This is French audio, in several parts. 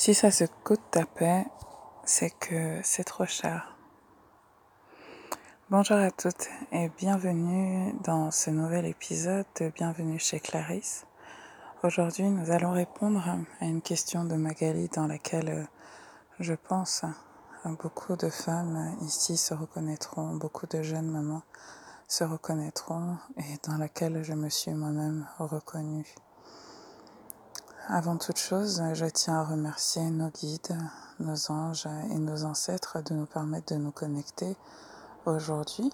Si ça se coûte ta paix, c'est que c'est trop cher. Bonjour à toutes et bienvenue dans ce nouvel épisode de Bienvenue chez Clarisse. Aujourd'hui, nous allons répondre à une question de Magali dans laquelle euh, je pense beaucoup de femmes ici se reconnaîtront, beaucoup de jeunes mamans se reconnaîtront et dans laquelle je me suis moi-même reconnue. Avant toute chose, je tiens à remercier nos guides, nos anges et nos ancêtres de nous permettre de nous connecter aujourd'hui.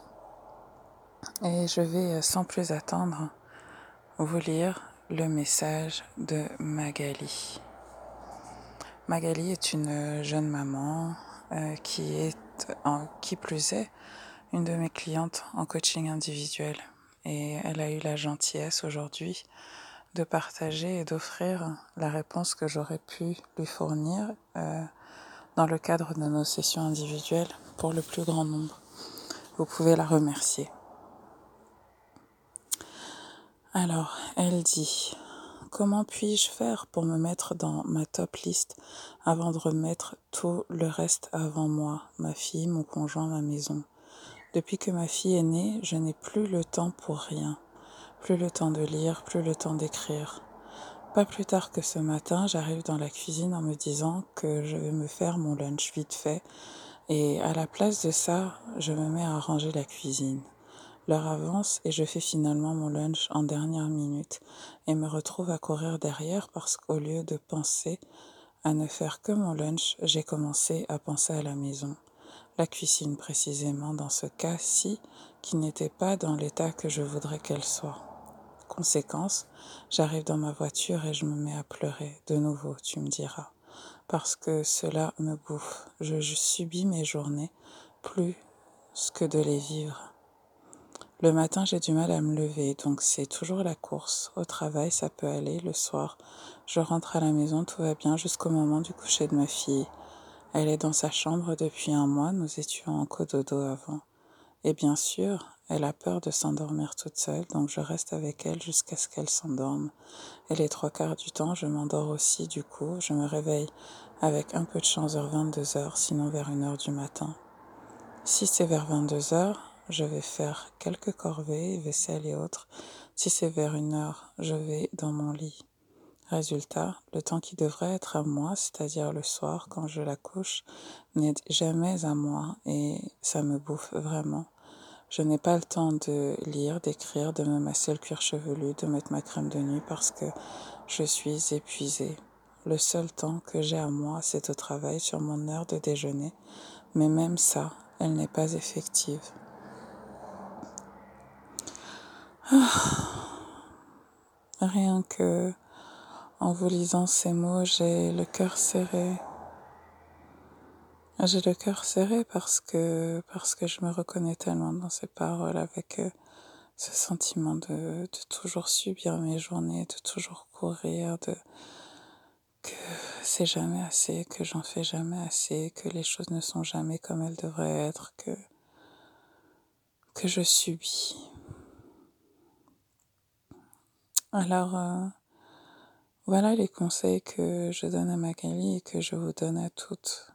Et je vais sans plus attendre vous lire le message de Magali. Magali est une jeune maman euh, qui est, en, qui plus est, une de mes clientes en coaching individuel. Et elle a eu la gentillesse aujourd'hui de partager et d'offrir la réponse que j'aurais pu lui fournir euh, dans le cadre de nos sessions individuelles pour le plus grand nombre. Vous pouvez la remercier. Alors, elle dit, comment puis-je faire pour me mettre dans ma top liste avant de remettre tout le reste avant moi, ma fille, mon conjoint, ma maison? Depuis que ma fille est née, je n'ai plus le temps pour rien. Plus le temps de lire, plus le temps d'écrire. Pas plus tard que ce matin, j'arrive dans la cuisine en me disant que je vais me faire mon lunch vite fait et à la place de ça, je me mets à ranger la cuisine. L'heure avance et je fais finalement mon lunch en dernière minute et me retrouve à courir derrière parce qu'au lieu de penser à ne faire que mon lunch, j'ai commencé à penser à la maison, la cuisine précisément dans ce cas-ci qui n'était pas dans l'état que je voudrais qu'elle soit. Conséquence, j'arrive dans ma voiture et je me mets à pleurer. De nouveau, tu me diras. Parce que cela me bouffe. Je, subis mes journées plus que de les vivre. Le matin, j'ai du mal à me lever, donc c'est toujours la course. Au travail, ça peut aller. Le soir, je rentre à la maison, tout va bien jusqu'au moment du coucher de ma fille. Elle est dans sa chambre depuis un mois, nous étions en cododo avant. Et bien sûr, elle a peur de s'endormir toute seule, donc je reste avec elle jusqu'à ce qu'elle s'endorme. Et les trois quarts du temps, je m'endors aussi, du coup, je me réveille avec un peu de chance vers 22 heures, sinon vers 1 heure du matin. Si c'est vers 22 heures, je vais faire quelques corvées, vaisselle et autres. Si c'est vers 1 heure, je vais dans mon lit. Résultat, le temps qui devrait être à moi, c'est-à-dire le soir quand je la couche, n'est jamais à moi et ça me bouffe vraiment. Je n'ai pas le temps de lire, d'écrire, de me masser le cuir chevelu, de mettre ma crème de nuit parce que je suis épuisée. Le seul temps que j'ai à moi, c'est au travail sur mon heure de déjeuner, mais même ça, elle n'est pas effective. Ah. Rien que en vous lisant ces mots, j'ai le cœur serré. J'ai le cœur serré parce que, parce que je me reconnais tellement dans ces paroles avec euh, ce sentiment de, de toujours subir mes journées, de toujours courir, de que c'est jamais assez, que j'en fais jamais assez, que les choses ne sont jamais comme elles devraient être, que, que je subis. Alors, euh, voilà les conseils que je donne à Magali et que je vous donne à toutes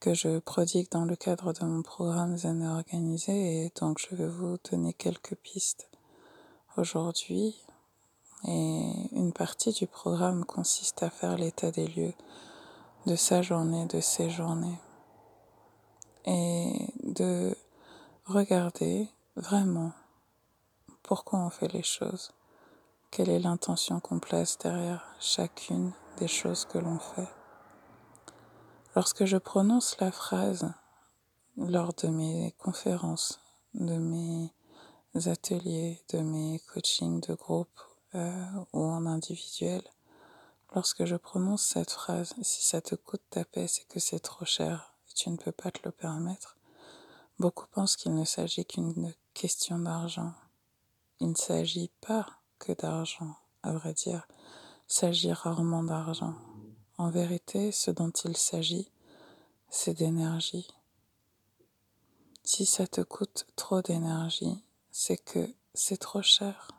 que je prodigue dans le cadre de mon programme Zen organisé et donc je vais vous donner quelques pistes aujourd'hui. Et une partie du programme consiste à faire l'état des lieux de sa journée, de ses journées et de regarder vraiment pourquoi on fait les choses, quelle est l'intention qu'on place derrière chacune des choses que l'on fait. Lorsque je prononce la phrase lors de mes conférences, de mes ateliers, de mes coachings de groupe euh, ou en individuel, lorsque je prononce cette phrase, si ça te coûte ta paix, c'est que c'est trop cher et tu ne peux pas te le permettre. Beaucoup pensent qu'il ne s'agit qu'une question d'argent. Il ne s'agit pas que d'argent, à vrai dire. Il s'agit rarement d'argent. En vérité, ce dont il s'agit, c'est d'énergie. Si ça te coûte trop d'énergie, c'est que c'est trop cher.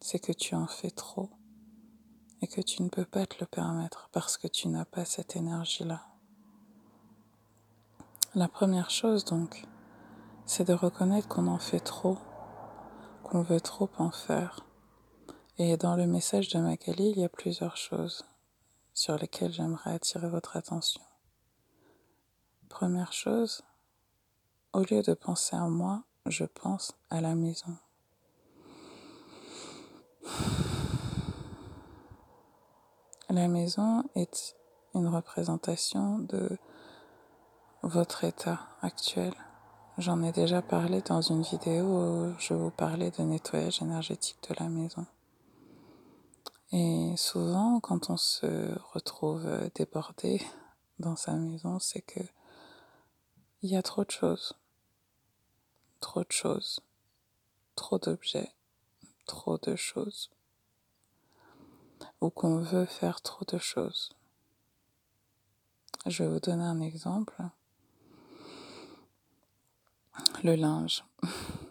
C'est que tu en fais trop. et que tu ne peux pas te le permettre parce que tu n'as pas cette énergie-là. La première chose donc, c'est de reconnaître qu'on en fait trop, qu'on veut trop en faire. Et dans le message de Magali, il y a plusieurs choses sur lesquelles j'aimerais attirer votre attention. Première chose, au lieu de penser à moi, je pense à la maison. La maison est une représentation de votre état actuel. J'en ai déjà parlé dans une vidéo où je vous parlais de nettoyage énergétique de la maison. Et souvent, quand on se retrouve débordé dans sa maison, c'est que il y a trop de choses, trop de choses, trop d'objets, trop de choses ou qu'on veut faire trop de choses. Je vais vous donner un exemple. Le linge.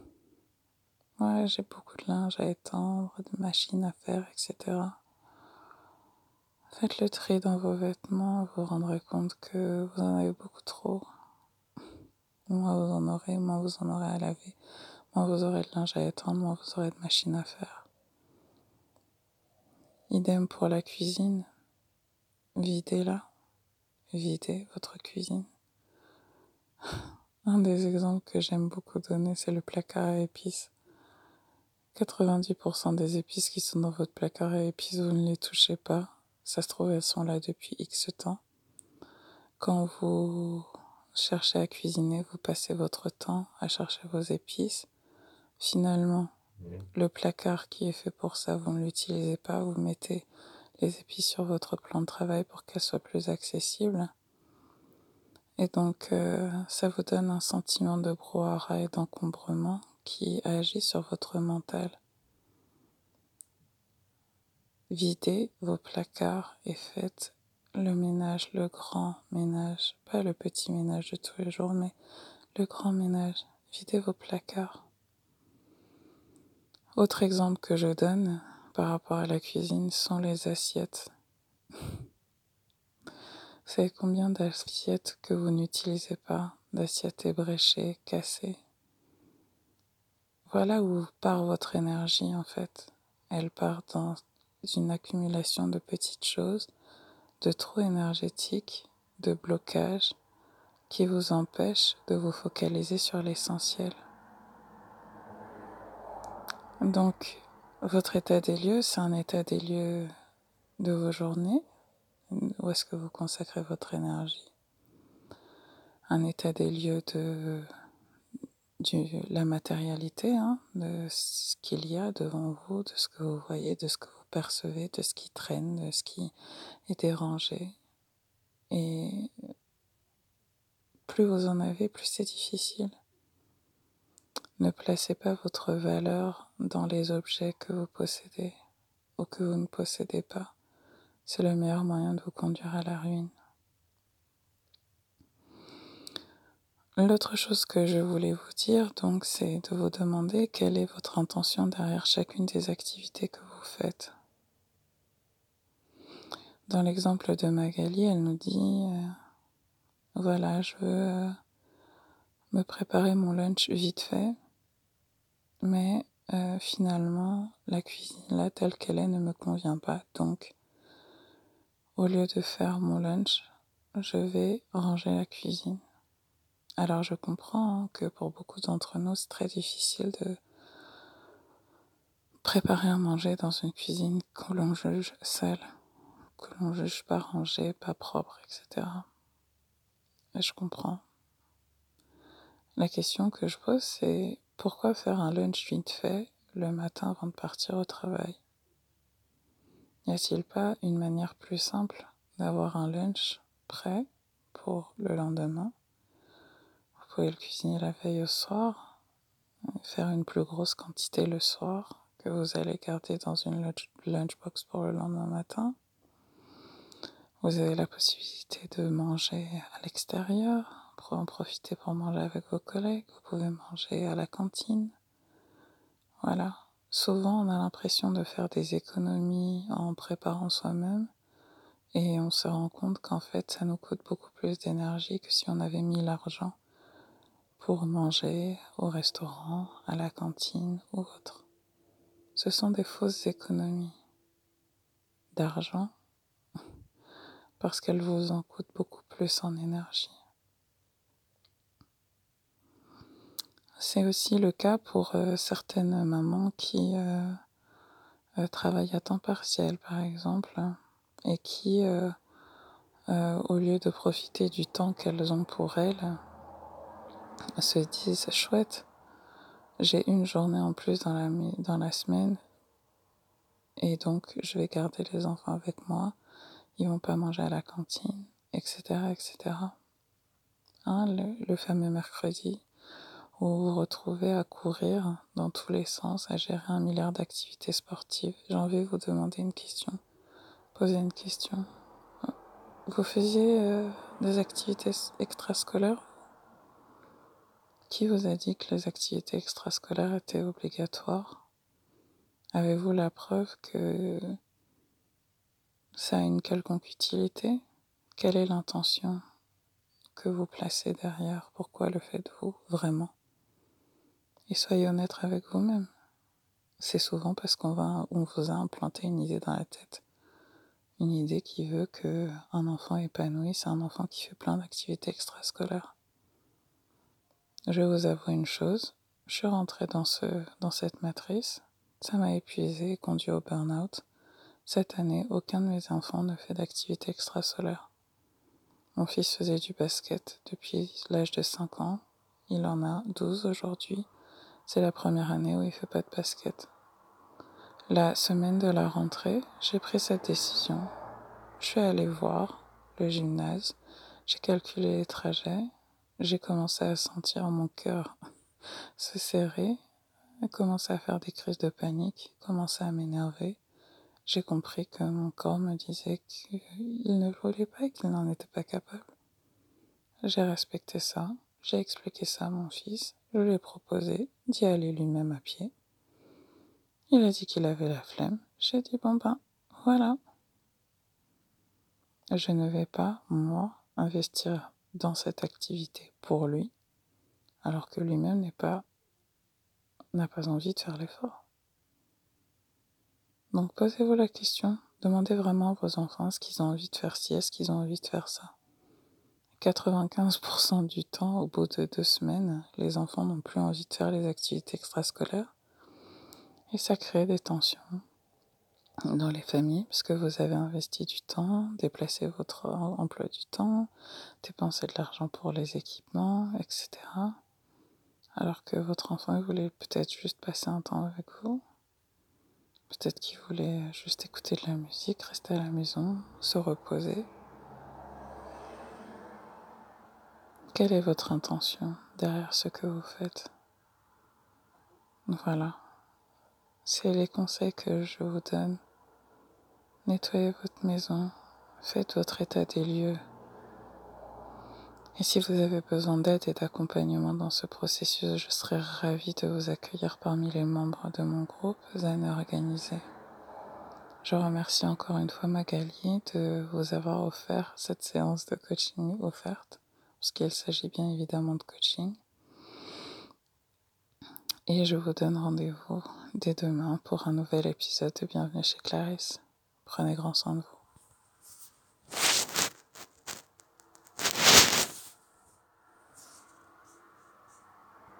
Ouais, j'ai beaucoup de linge à étendre, de machines à faire, etc. Faites le tri dans vos vêtements, vous vous rendrez compte que vous en avez beaucoup trop. Moins vous en aurez, moins vous en aurez à laver, moins vous aurez de linge à étendre, moins vous aurez de machines à faire. Idem pour la cuisine. Videz-la. Videz votre cuisine. Un des exemples que j'aime beaucoup donner, c'est le placard à épices. 90% des épices qui sont dans votre placard à épices, vous ne les touchez pas. Ça se trouve, elles sont là depuis X temps. Quand vous cherchez à cuisiner, vous passez votre temps à chercher vos épices. Finalement, le placard qui est fait pour ça, vous ne l'utilisez pas, vous mettez les épices sur votre plan de travail pour qu'elles soient plus accessibles. Et donc, euh, ça vous donne un sentiment de brouhaha et d'encombrement qui agit sur votre mental. Videz vos placards et faites le ménage, le grand ménage, pas le petit ménage de tous les jours, mais le grand ménage. Videz vos placards. Autre exemple que je donne par rapport à la cuisine sont les assiettes. Vous savez combien d'assiettes que vous n'utilisez pas, d'assiettes ébréchées, cassées Voilà où part votre énergie en fait. Elle part dans une accumulation de petites choses, de trop énergétiques, de blocages qui vous empêchent de vous focaliser sur l'essentiel. Donc, votre état des lieux, c'est un état des lieux de vos journées. Où est-ce que vous consacrez votre énergie? Un état des lieux de, la matérialité, hein, de ce qu'il y a devant vous, de ce que vous voyez, de ce que vous percevez, de ce qui traîne, de ce qui est dérangé. Et plus vous en avez, plus c'est difficile. Ne placez pas votre valeur dans les objets que vous possédez ou que vous ne possédez pas. C'est le meilleur moyen de vous conduire à la ruine. L'autre chose que je voulais vous dire, donc, c'est de vous demander quelle est votre intention derrière chacune des activités que vous faites. Dans l'exemple de Magali, elle nous dit, euh, voilà, je veux euh, me préparer mon lunch vite fait mais euh, finalement, la cuisine là, telle qu'elle est, ne me convient pas. Donc, au lieu de faire mon lunch, je vais ranger la cuisine. Alors, je comprends que pour beaucoup d'entre nous, c'est très difficile de préparer à manger dans une cuisine que l'on juge sale, que l'on juge pas rangée, pas propre, etc. Et je comprends. La question que je pose, c'est pourquoi faire un lunch vite fait le matin avant de partir au travail? N'y a-t-il pas une manière plus simple d'avoir un lunch prêt pour le lendemain? Pouvez le cuisiner la veille au soir, faire une plus grosse quantité le soir que vous allez garder dans une lunchbox pour le lendemain matin. Vous avez la possibilité de manger à l'extérieur, en profiter pour manger avec vos collègues. Vous pouvez manger à la cantine. Voilà. souvent on a l'impression de faire des économies en préparant soi-même et on se rend compte qu'en fait ça nous coûte beaucoup plus d'énergie que si on avait mis l'argent pour manger au restaurant, à la cantine ou autre. Ce sont des fausses économies d'argent parce qu'elles vous en coûtent beaucoup plus en énergie. C'est aussi le cas pour euh, certaines mamans qui euh, euh, travaillent à temps partiel, par exemple, et qui, au lieu de profiter du temps qu'elles ont pour elles, se disent chouette, j'ai une journée en plus dans la, dans la semaine, et donc je vais garder les enfants avec moi, ils vont pas manger à la cantine, etc., etc. Hein, le, le fameux mercredi vous vous retrouvez à courir dans tous les sens, à gérer un milliard d'activités sportives. J'ai envie de vous demander une question, poser une question. Vous faisiez euh, des activités extrascolaires Qui vous a dit que les activités extrascolaires étaient obligatoires? Avez-vous la preuve que ça a une quelconque utilité? Quelle est l'intention que vous placez derrière? Pourquoi le faites-vous vraiment? Et soyez honnête avec vous-même. C'est souvent parce qu'on vous a implanté une idée dans la tête. Une idée qui veut que un enfant épanoui, c'est un enfant qui fait plein d'activités extrascolaires. Je vous avouer une chose. Je suis rentrée dans ce, dans cette matrice. Ça m'a épuisé et conduit au burn-out. Cette année, aucun de mes enfants ne fait d'activité extrascolaire. Mon fils faisait du basket depuis l'âge de 5 ans. Il en a 12 aujourd'hui. C'est la première année où il fait pas de basket. La semaine de la rentrée, j'ai pris cette décision. Je suis allée voir le gymnase, j'ai calculé les trajets, j'ai commencé à sentir mon cœur se serrer, commencé à faire des crises de panique, commencé à m'énerver. J'ai compris que mon corps me disait qu'il ne voulait pas et qu'il n'en était pas capable. J'ai respecté ça, j'ai expliqué ça à mon fils, je lui ai proposé d'y aller lui-même à pied. Il a dit qu'il avait la flemme. J'ai dit bon ben, voilà. Je ne vais pas, moi, investir dans cette activité pour lui, alors que lui-même n'est pas, n'a pas envie de faire l'effort. Donc posez-vous la question, demandez vraiment à vos enfants ce qu'ils ont envie de faire ci, est-ce qu'ils ont envie de faire ça. 95% du temps, au bout de deux semaines, les enfants n'ont plus envie de faire les activités extrascolaires. Et ça crée des tensions dans les familles, parce que vous avez investi du temps, déplacé votre emploi du temps, dépensé de l'argent pour les équipements, etc. Alors que votre enfant voulait peut-être juste passer un temps avec vous. Peut-être qu'il voulait juste écouter de la musique, rester à la maison, se reposer. Quelle est votre intention derrière ce que vous faites? Voilà. C'est les conseils que je vous donne. Nettoyez votre maison, faites votre état des lieux. Et si vous avez besoin d'aide et d'accompagnement dans ce processus, je serai ravie de vous accueillir parmi les membres de mon groupe Zen Organisé. Je remercie encore une fois Magali de vous avoir offert cette séance de coaching offerte puisqu'il s'agit bien évidemment de coaching. Et je vous donne rendez-vous dès demain pour un nouvel épisode de Bienvenue chez Clarisse. Prenez grand soin de vous.